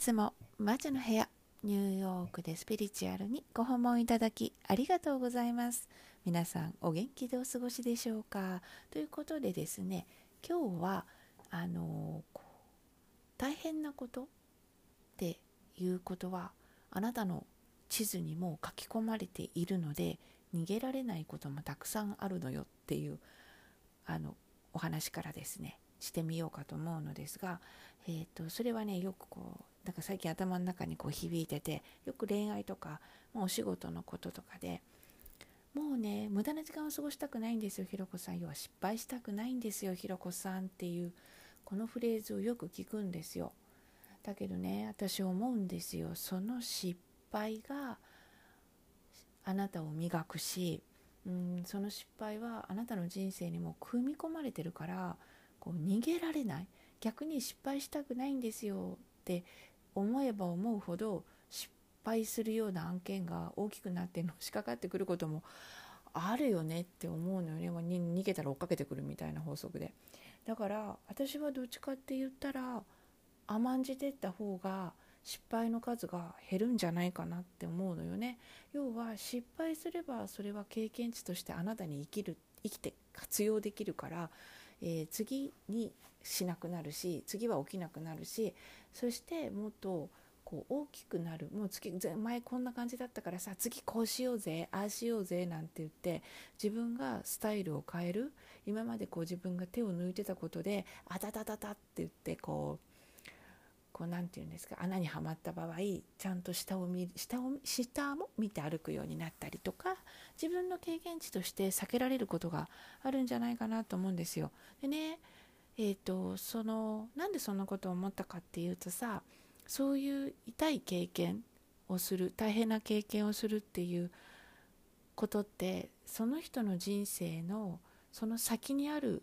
日も魔女の部屋ニューヨークでスピリチュアルにご訪問いただきありがとうございます。皆さんお元気でお過ごしでしょうか？ということでですね今日はあの大変なことっていうことはあなたの地図にも書き込まれているので逃げられないこともたくさんあるのよっていうあのお話からですねしてみようかと思うのですが、えーと、それはねよくこうなんか最近頭の中にこう響いててよく恋愛とか、まあ、お仕事のこととかでもうね無駄な時間を過ごしたくないんですよひろこさん。要は失敗したくないんですよひろこさんっていうこのフレーズをよく聞くんですよ。だけどね私思うんですよ。その失敗があなたを磨くしうんその失敗はあなたの人生にも組み込まれてるからこう逃げられない。逆に失敗したくないんですよ。って思えば思うほど失敗するような案件が大きくなってのしかかってくることもあるよねって思うのよね、逃げたら追っかけてくるみたいな法則で。だから私はどっちかって言ったら甘んじてった方が失敗の数が減るんじゃないかなって思うのよね。要は失敗すればそれは経験値としてあなたに生きる生きて活用できるからえー、次にしなくなるし次は起きなくなるしそしてもっとこう大きくなるもう次前こんな感じだったからさ次こうしようぜああしようぜなんて言って自分がスタイルを変える今までこう自分が手を抜いてたことであたたたたって言ってこうこう何て言うんですか穴にはまった場合ちゃんと下を見下を下も見て歩くようになったりとか自分の経験値として避けられることがあるんじゃないかなと思うんですよ。でねえーと、そのなんでそんなことを思ったかっていうとさそういう痛い経験をする大変な経験をするっていうことってその人の人生のその先にある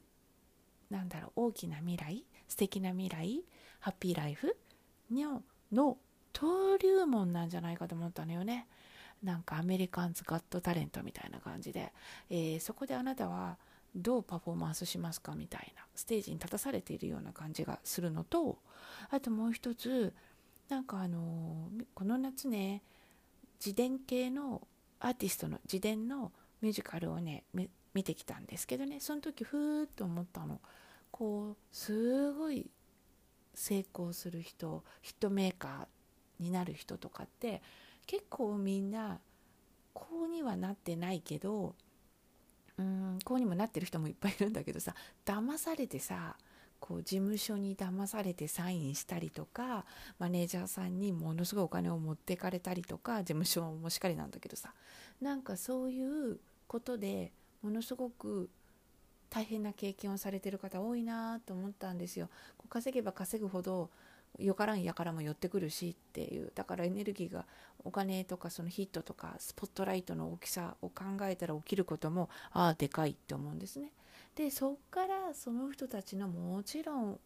なんだろう大きな未来素敵な未来ハッピーライフのの登竜門なんじゃないかと思ったのよね。なんかアメリカンズ・ガット・タレントみたいな感じで、えー、そこであなたはどうパフォーマンスしますかみたいなステージに立たされているような感じがするのとあともう一つなんかあの、この夏ね自伝系のアーティストの自伝のミュージカルをね見てきたんですけどねその時ふーっと思ったの。こうすごい成功する人ヒットメーカーになる人とかって結構みんなこうにはなってないけどうんこうにもなってる人もいっぱいいるんだけどさ騙されてさこう事務所に騙されてサインしたりとかマネージャーさんにものすごいお金を持ってかれたりとか事務所もしっかりなんだけどさなんかそういうことでものすごく大変な経験をされてる方多いなと思ったんですよ。こう稼げば稼ぐほどよからんやからも寄ってくるしっていうだからエネルギーがお金とかそのヒットとかスポットライトの大きさを考えたら起きることもああでかいって思うんですね。でそっからその人たちのもちろん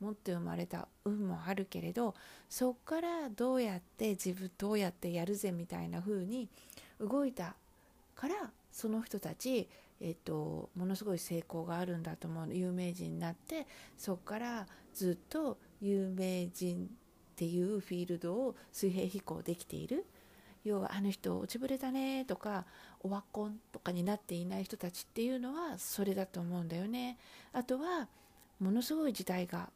持って生まれた運もあるけれどそっからどうやって自分どうやってやるぜみたいな風に動いたからその人たちえっと、ものすごい成功があるんだと思う有名人になってそこからずっと有名人っていうフィールドを水平飛行できている要はあの人落ちぶれたねとかオワコンとかになっていない人たちっていうのはそれだと思うんだよね。あとはものすごい時代が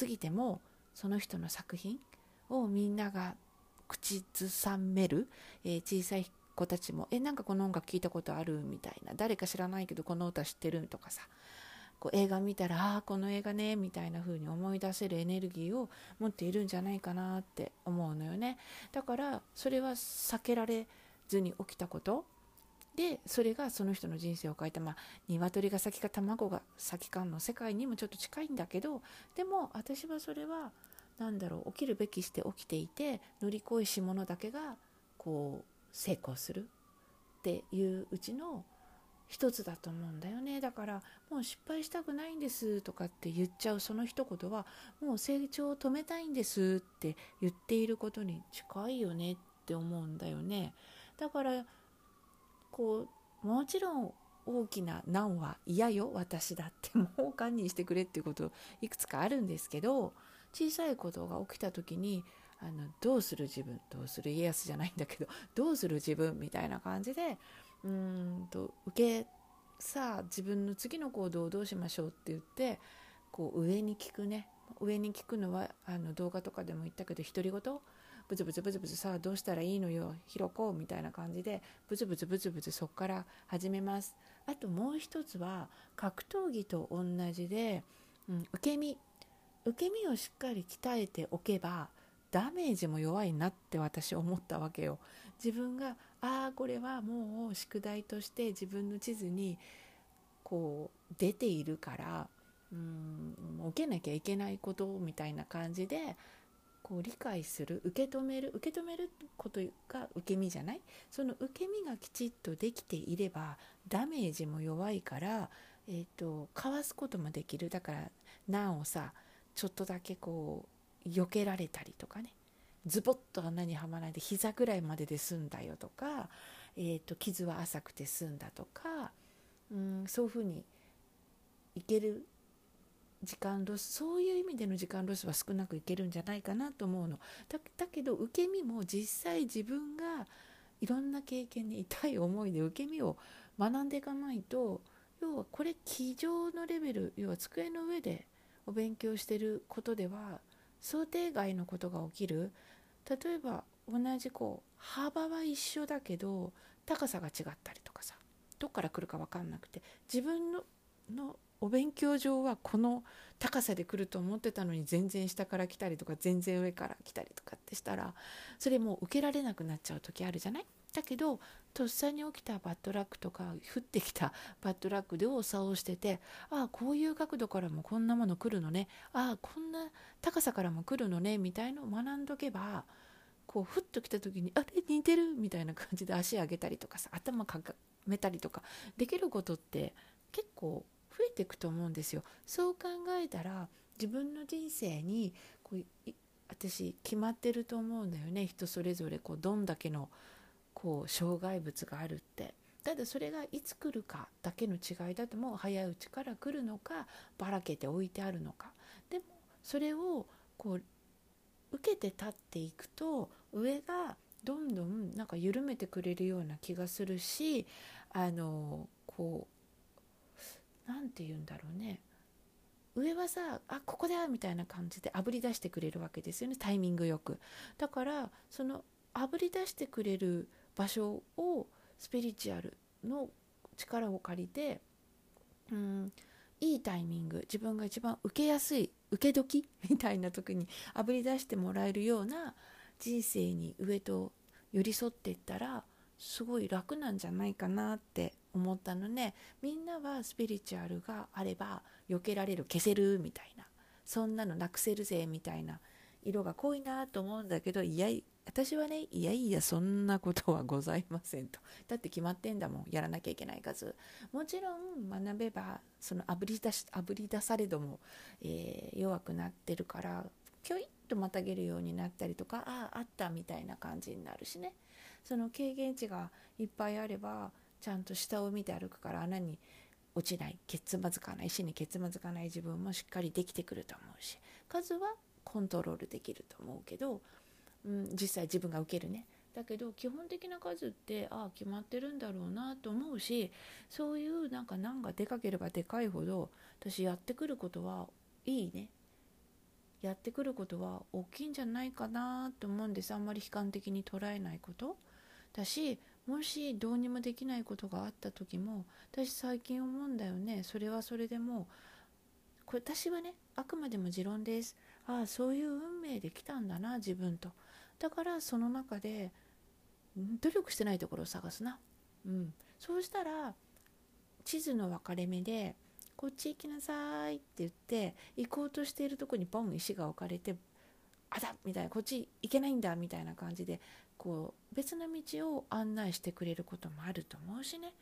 過ぎてもその人の作品をみんなが口ずさめる、えー、小さい子たちも「えなんかこの音楽聞いたことある?」みたいな「誰か知らないけどこの歌知ってる?」とかさこう映画見たら「ああこの映画ね」みたいな風に思い出せるエネルギーを持っているんじゃないかなって思うのよね。だからそれは避けられずに起きたこと。でそれがその人の人生を変えたまあ鶏が先か卵が先かの世界にもちょっと近いんだけどでも私はそれは何だろう起きるべきして起きていて乗り越えし者だけがこう成功するっていううちの一つだと思うんだよね。だからもう失敗したくないんですとかって言っちゃうその一言はもう成長を止めたいんですって言っていることに近いよねって思うんだよね。だからこうもちろん大きな難は嫌よ。私だってもう堪忍してくれっていうこといくつかあるんですけど小さいことが起きた時にあのどうする自分？どうする家康じゃないんだけどどうする自分？みたいな感じでうんと受けさあ自分の次の行動をどうしましょうって言ってこう上に聞くね。上に聞くのはあの動画とかでも言ったけど独り言。ブツブツブツブツさあどうしたらいいのよ。広こうみたいな感じでブツブツブツブツそこから始めます。あともう一つは格闘技と同じで、うん、受け身。受け身をしっかり鍛えておけばダメージも弱いなって私思ったわけよ。自分がああこれはもう宿題として自分の地図にこう出ているからうん受けなきゃいけないことみたいな感じでこう理解する受け止める受け止めることが受け身じゃない？その受け身がきちっとできていればダメージも弱いから、えーと、かわすこともできる。だから難をさちょっとだけこう避けられたりとかね。ズボッと穴にはまらないで膝ぐらいまでで済んだよとか、えーと、傷は浅くて済んだとかうんそういうふうにいける時間ロスそういう意味での時間ロスは少なくいけるんじゃないかなと思うの。だだけど受け身も実際自分がいろんな経験に痛い思いで受け身を学んでいかないと要はこれ机上のレベル要は机の上でお勉強してることでは想定外のことが起きる。例えば同じこう幅は一緒だけど高さが違ったりとかさどっから来るか分かんなくて自分ののお勉強上はこの高さで来ると思ってたのに全然下から来たりとか全然上から来たりとかってしたらそれもう受けられなくなっちゃう時あるじゃない？だけどとっさに起きたバッドラックとか降ってきた バッドラックでを差をしててああこういう角度からもこんなもの来るのね。ああこんな高さからも来るのねみたいのを学んどけばこうふっと来た時にあれ？似てる？みたいな感じで足上げたりとかさ頭かめたりとかできることって結構増えていくと思うんですよ。そう考えたら自分の人生にこう私決まってると思うんだよね。人それぞれこうどんだけのこう障害物があるって。ただそれがいつ来るかだけの違いだともう早いうちから来るのかばらけて置いてあるのか。でもそれをこう受けて立っていくと上がどんどんなんか緩めてくれるような気がするしあのこう何て言うんだろうね。上はさあここだみたいな感じであぶり出してくれるわけですよねタイミングよく。だからそのあぶり出してくれる場所をスピリチュアルの力を借りてうんいいタイミング自分が一番受けやすい受け時みたいな時にあぶり出してもらえるような人生に上と寄り添っていったらすごい楽なんじゃないかなって思ったのね。みんなはスピリチュアルがあれば避けられる消せるみたいなそんなのなくせるぜみたいな色が濃いなと思うんだけどいや私はねいやいやそんなことはございませんと。だって決まってんだもん。やらなきゃいけない数。もちろん学べばそのあぶり出しあぶり出されども、えー、弱くなってるからひょいっとまたげるようになったりとかあああったみたいな感じになるしね。その経験値がいっぱいあればちゃんと下を見て歩くから穴に落ちない。ケツまずかない死にケツまずかない自分もしっかりできてくると思うし。数はコントロールできると思うけど、うん、実際自分が受けるね。だけど基本的な数ってああ決まってるんだろうなと思うしそういうなんか難がでかければでかいほど私やってくることはいいね。やってくることは大きいんじゃないかなと思うんです。あんまり悲観的に捉えないこと。だしもしどうにもできないことがあった時も私最近思うんだよね。それはそれでもこれ私はねあくまでも持論です。ああそういう運命で来たんだな自分と。だからその中で努力してないところを探すな。うん。そうしたら地図の分かれ目でこっち行きなさいって言って行こうとしているとこにボン石が置かれてあだみたいなこっち行けないんだみたいな感じでこう別の道を案内してくれることもあると思うしね。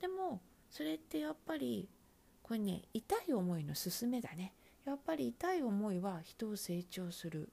でもそれってやっぱりこれね痛い思いの勧めだね。やっぱり痛い思いは人を成長する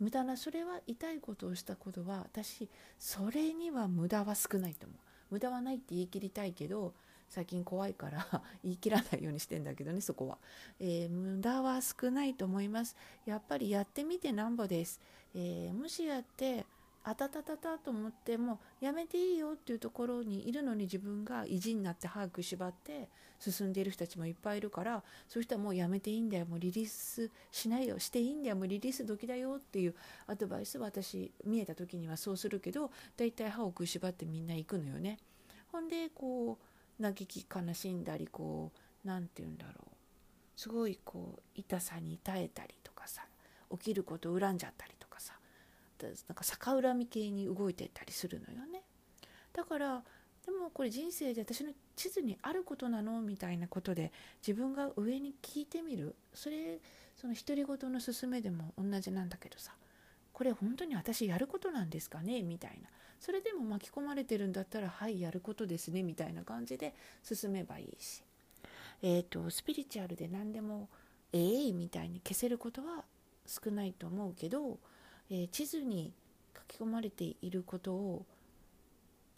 無駄なそれは痛いことをしたことは私それには無駄は少ないと思う。無駄はないって言い切りたいけど最近怖いから 言い切らないようにしてんだけどねそこは、えー、無駄は少ないと思います。やっぱりやってみてなんぼです、えー、もしやってあたたたたと思ってもやめていいよっていうところにいるのに自分が意地になって早く縛って進んでいる人たちもいっぱいいるからそういう人はもうやめていいんだよもうリリースしないよしていいんだよもうリリース時だよっていうアドバイス私見えた時にはそうするけどだいたい歯を食いしばってみんな行くのよね。ほんでこう嘆き悲しんだりこう何て言うんだろう。すごいこう痛さに耐えたりとかさ起きることを恨んじゃったりとかさなんか逆恨み系に動いてたりするのよね。だからでもこれ人生で私の地図にあることなのみたいなことで自分が上に聞いてみる。それその独り言の勧めでも同じなんだけどさ。これ本当に私やることなんですかね？みたいな。それでも巻き込まれてるんだったらはいやることですねみたいな感じで進めばいいし。えっ、ー、とスピリチュアルで何でもええー、みたいに消せることは少ないと思うけどえー、地図に書き込まれていることを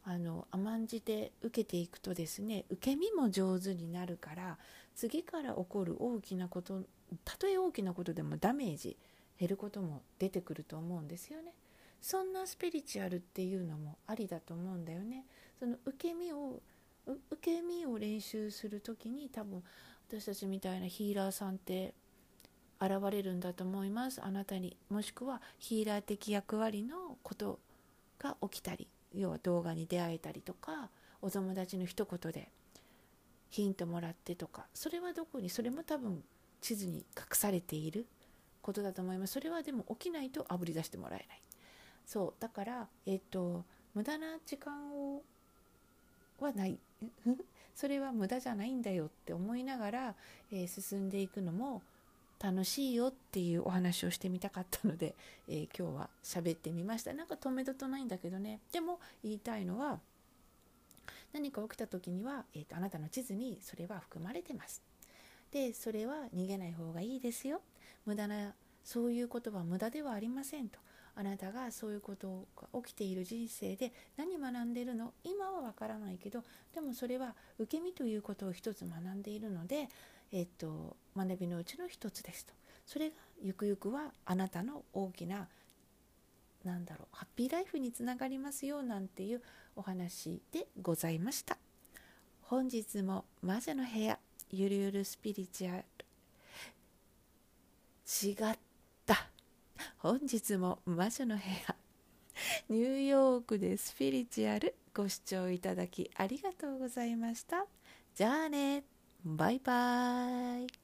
あの甘んじて受けていくとですね受け身も上手になるから次から起こる大きなことたとえ大きなことでもダメージ減ることも出てくると思うんですよね。そんなスピリチュアルっていうのもありだと思うんだよね。その受け身を受け身を練習する時に多分私たちみたいなヒーラーさんって現れるんだと思います。あなたにもしくはヒーラー的役割のことが起きたり要は動画に出会えたりとかお友達の一言でヒントもらってとかそれはどこにそれも多分地図に隠されていることだと思います。それはでも起きないとあぶり出してもらえない。そうだからえっ、と無駄な時間をはない。それは無駄じゃないんだよって思いながら、えー、進んでいくのも楽しいよっていうお話をしてみたかったので、えー、今日は喋ってみました。なんか止めどとないんだけどね。でも言いたいのは何か起きた時には、えーと、あなたの地図にそれは含まれてます。でそれは逃げない方がいいですよ。無駄なそういうことは無駄ではありませんと。あなたがそういうことが起きている人生で何学んでるの？今はわからないけどでもそれは受け身ということを一つ学んでいるのでえっと、学びのうちの一つですと。それがゆくゆくはあなたの大きななんだろうハッピーライフにつながりますよなんていうお話でございました。本日も魔女の部屋ゆるゆるスピリチュアル違った。本日も魔女の部屋ニューヨークでスピリチュアルご視聴いただきありがとうございました。じゃあね。バイバイ。